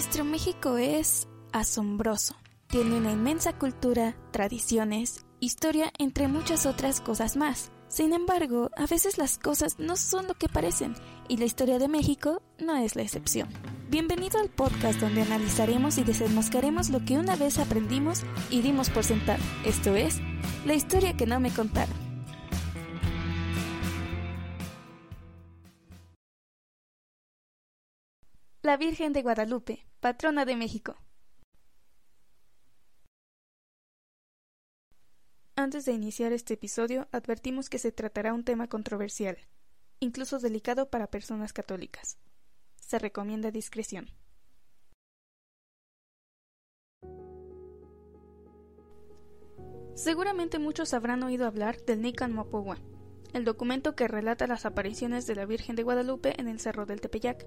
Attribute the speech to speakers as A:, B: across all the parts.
A: Nuestro México es asombroso. Tiene una inmensa cultura, tradiciones, historia, entre muchas otras cosas más. Sin embargo, a veces las cosas no son lo que parecen y la historia de México no es la excepción. Bienvenido al podcast donde analizaremos y desenmascaremos lo que una vez aprendimos y dimos por sentado. Esto es, la historia que no me contaron. La Virgen de Guadalupe, patrona de México. Antes de iniciar este episodio, advertimos que se tratará un tema controversial, incluso delicado para personas católicas. Se recomienda discreción. Seguramente muchos habrán oído hablar del Nican Mopogua, el documento que relata las apariciones de la Virgen de Guadalupe en el Cerro del Tepeyac.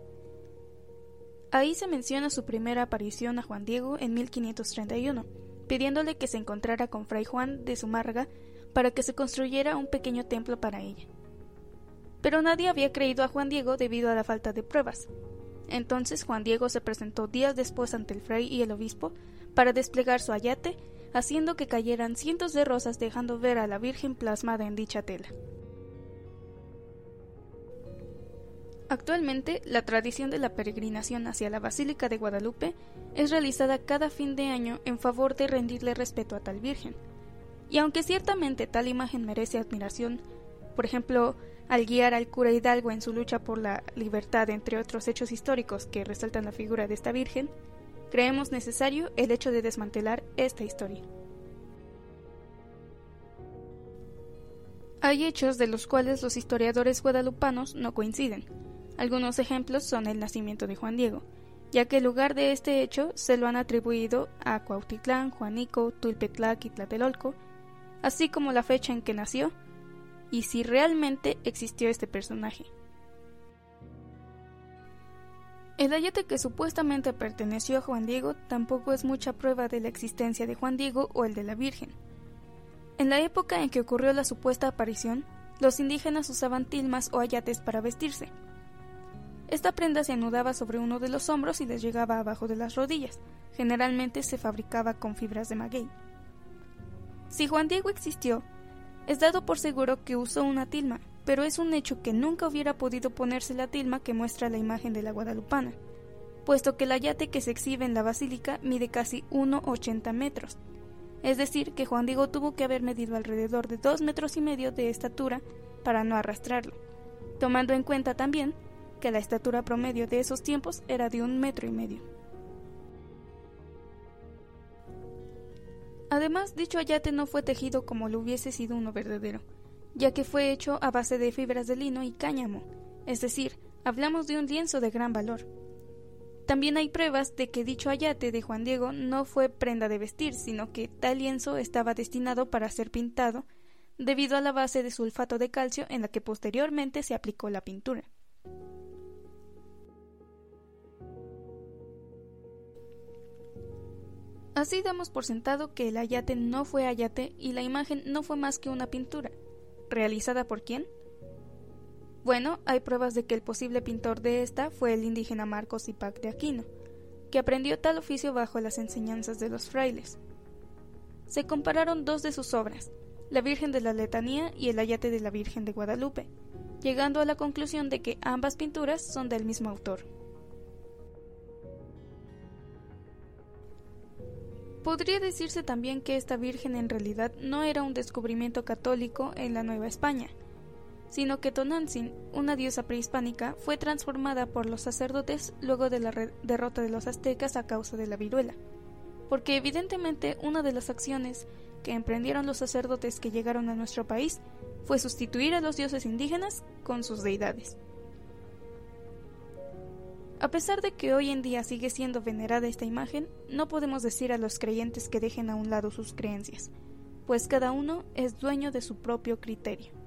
A: Ahí se menciona su primera aparición a Juan Diego en 1531, pidiéndole que se encontrara con Fray Juan de Zumárraga para que se construyera un pequeño templo para ella. Pero nadie había creído a Juan Diego debido a la falta de pruebas. Entonces Juan Diego se presentó días después ante el fray y el obispo para desplegar su ayate, haciendo que cayeran cientos de rosas dejando ver a la Virgen plasmada en dicha tela. Actualmente, la tradición de la peregrinación hacia la Basílica de Guadalupe es realizada cada fin de año en favor de rendirle respeto a tal Virgen. Y aunque ciertamente tal imagen merece admiración, por ejemplo, al guiar al cura Hidalgo en su lucha por la libertad, entre otros hechos históricos que resaltan la figura de esta Virgen, creemos necesario el hecho de desmantelar esta historia. Hay hechos de los cuales los historiadores guadalupanos no coinciden, algunos ejemplos son el nacimiento de Juan Diego, ya que el lugar de este hecho se lo han atribuido a Cuautitlán, Juanico, Tulpetlac y Tlatelolco, así como la fecha en que nació y si realmente existió este personaje. El ayate que supuestamente perteneció a Juan Diego tampoco es mucha prueba de la existencia de Juan Diego o el de la Virgen. En la época en que ocurrió la supuesta aparición, los indígenas usaban tilmas o ayates para vestirse, esta prenda se anudaba sobre uno de los hombros y les llegaba abajo de las rodillas. Generalmente se fabricaba con fibras de maguey. Si Juan Diego existió, es dado por seguro que usó una tilma, pero es un hecho que nunca hubiera podido ponerse la tilma que muestra la imagen de la guadalupana, puesto que el ayate que se exhibe en la basílica mide casi 1,80 metros. Es decir, que Juan Diego tuvo que haber medido alrededor de dos metros y medio de estatura para no arrastrarlo, tomando en cuenta también que la estatura promedio de esos tiempos era de un metro y medio. Además, dicho ayate no fue tejido como lo hubiese sido uno verdadero, ya que fue hecho a base de fibras de lino y cáñamo, es decir, hablamos de un lienzo de gran valor. También hay pruebas de que dicho ayate de Juan Diego no fue prenda de vestir, sino que tal lienzo estaba destinado para ser pintado debido a la base de sulfato de calcio en la que posteriormente se aplicó la pintura. Así damos por sentado que el ayate no fue ayate y la imagen no fue más que una pintura. ¿Realizada por quién? Bueno, hay pruebas de que el posible pintor de esta fue el indígena Marcos Ipac de Aquino, que aprendió tal oficio bajo las enseñanzas de los frailes. Se compararon dos de sus obras, La Virgen de la Letanía y El Ayate de la Virgen de Guadalupe, llegando a la conclusión de que ambas pinturas son del mismo autor. Podría decirse también que esta Virgen en realidad no era un descubrimiento católico en la Nueva España, sino que Tonantzin, una diosa prehispánica, fue transformada por los sacerdotes luego de la derrota de los aztecas a causa de la viruela, porque evidentemente una de las acciones que emprendieron los sacerdotes que llegaron a nuestro país fue sustituir a los dioses indígenas con sus deidades. A pesar de que hoy en día sigue siendo venerada esta imagen, no podemos decir a los creyentes que dejen a un lado sus creencias, pues cada uno es dueño de su propio criterio.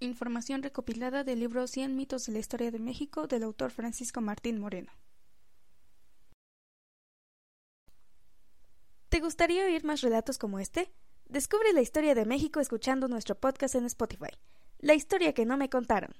A: Información recopilada del libro Cien mitos de la historia de México del autor Francisco Martín Moreno. ¿Te gustaría oír más relatos como este? Descubre la historia de México escuchando nuestro podcast en Spotify. La historia que no me contaron.